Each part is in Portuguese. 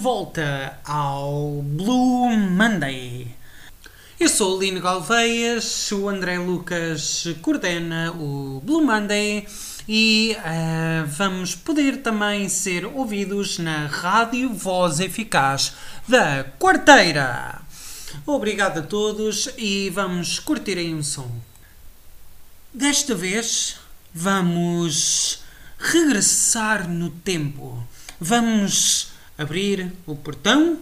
volta ao Blue Monday. Eu sou o Lino Galveias, o André Lucas coordena o Blue Monday e uh, vamos poder também ser ouvidos na Rádio Voz Eficaz da Quarteira. Obrigado a todos e vamos curtir aí um som. Desta vez vamos regressar no tempo. Vamos abrir o portão,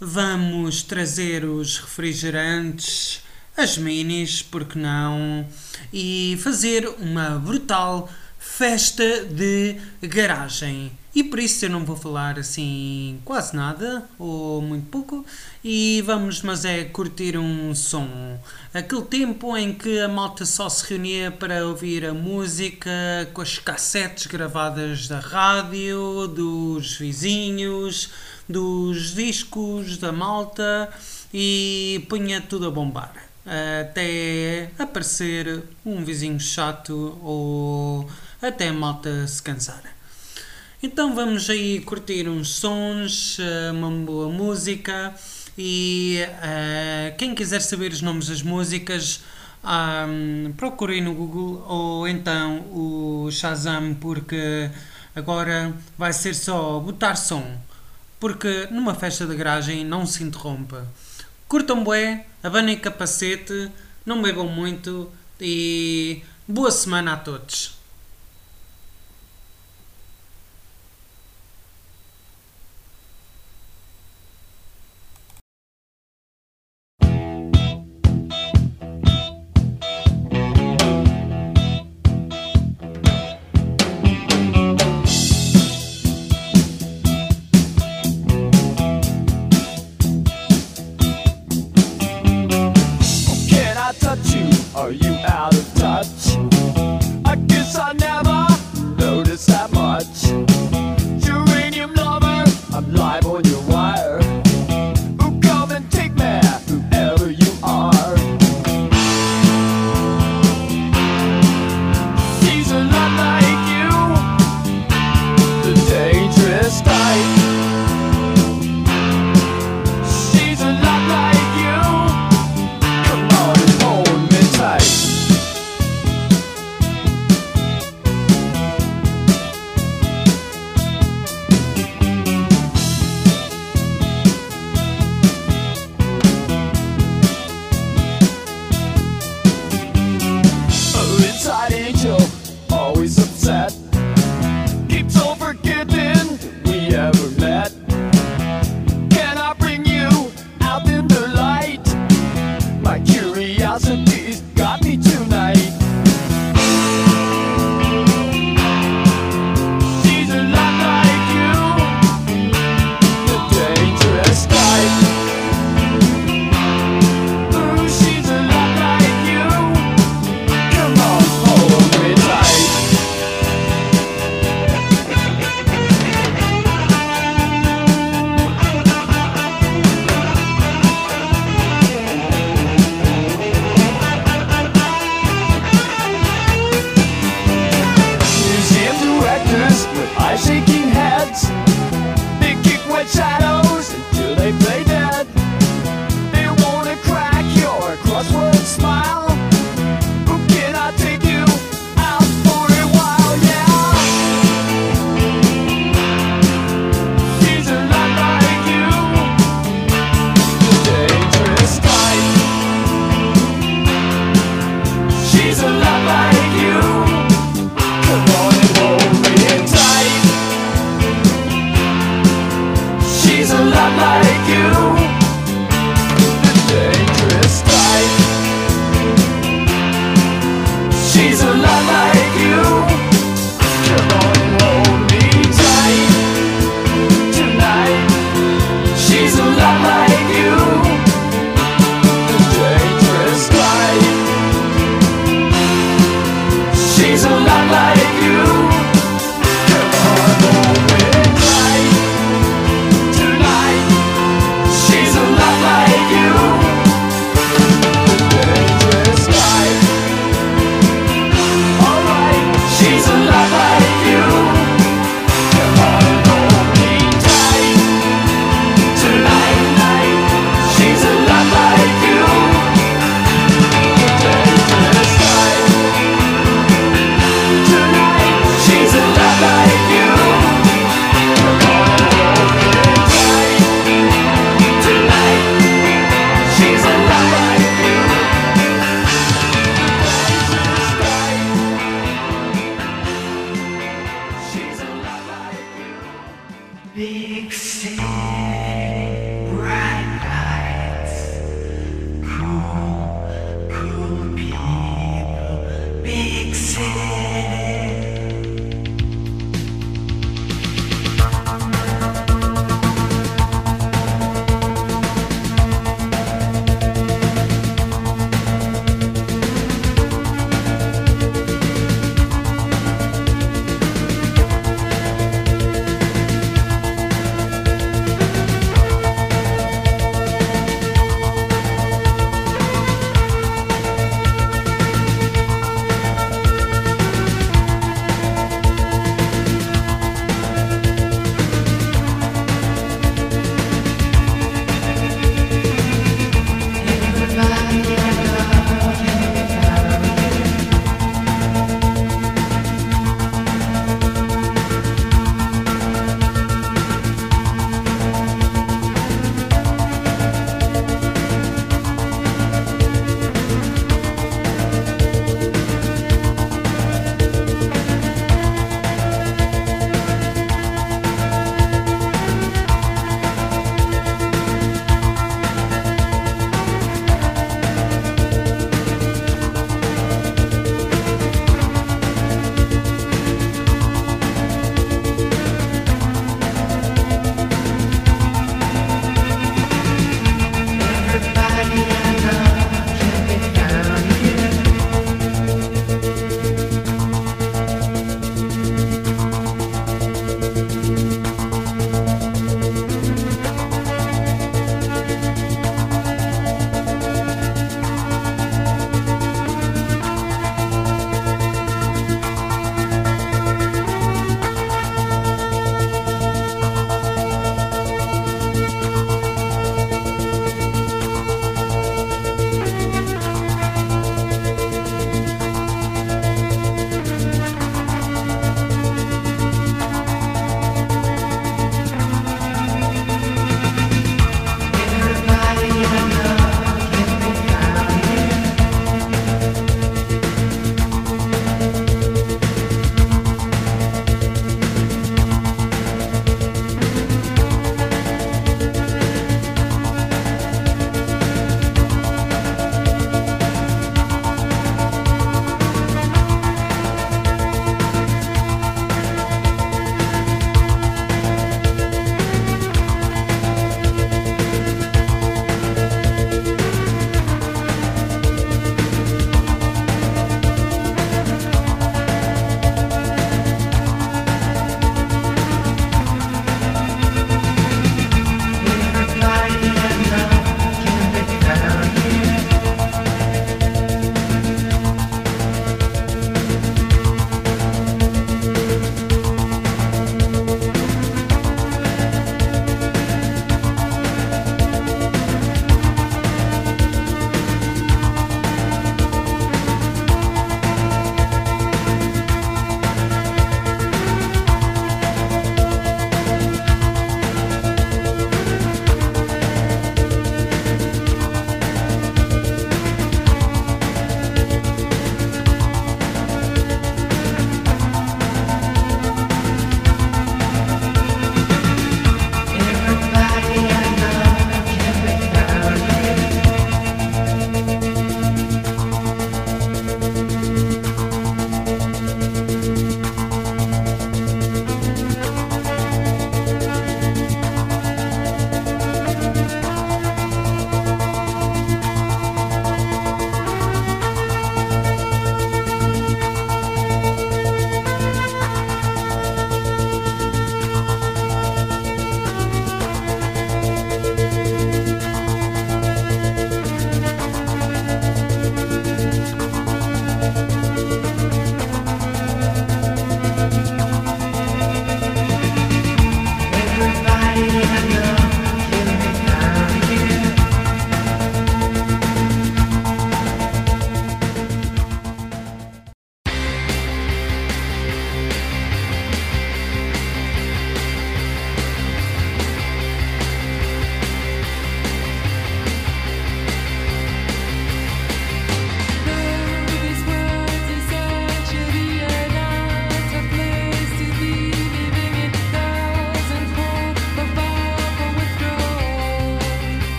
vamos trazer os refrigerantes, as minis, porque não, e fazer uma brutal festa de garagem. E por isso eu não vou falar assim quase nada, ou muito pouco, e vamos, mas é curtir um som. Aquele tempo em que a malta só se reunia para ouvir a música com as cassetes gravadas da rádio, dos vizinhos, dos discos da malta e punha tudo a bombar. Até aparecer um vizinho chato ou até a malta se cansar. Então vamos aí curtir uns sons, eh, uma boa música e uh, quem quiser saber os nomes das músicas um, procurem no Google ou então o Shazam porque agora vai ser só botar som porque numa festa de garagem não se interrompa. Curtam bué, abanem capacete, não bebam muito e boa semana a todos.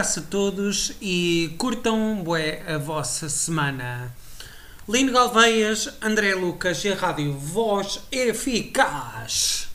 Abraço a todos e curtam bué a vossa semana. Lino Galveias, André Lucas e a Rádio Voz Eficaz.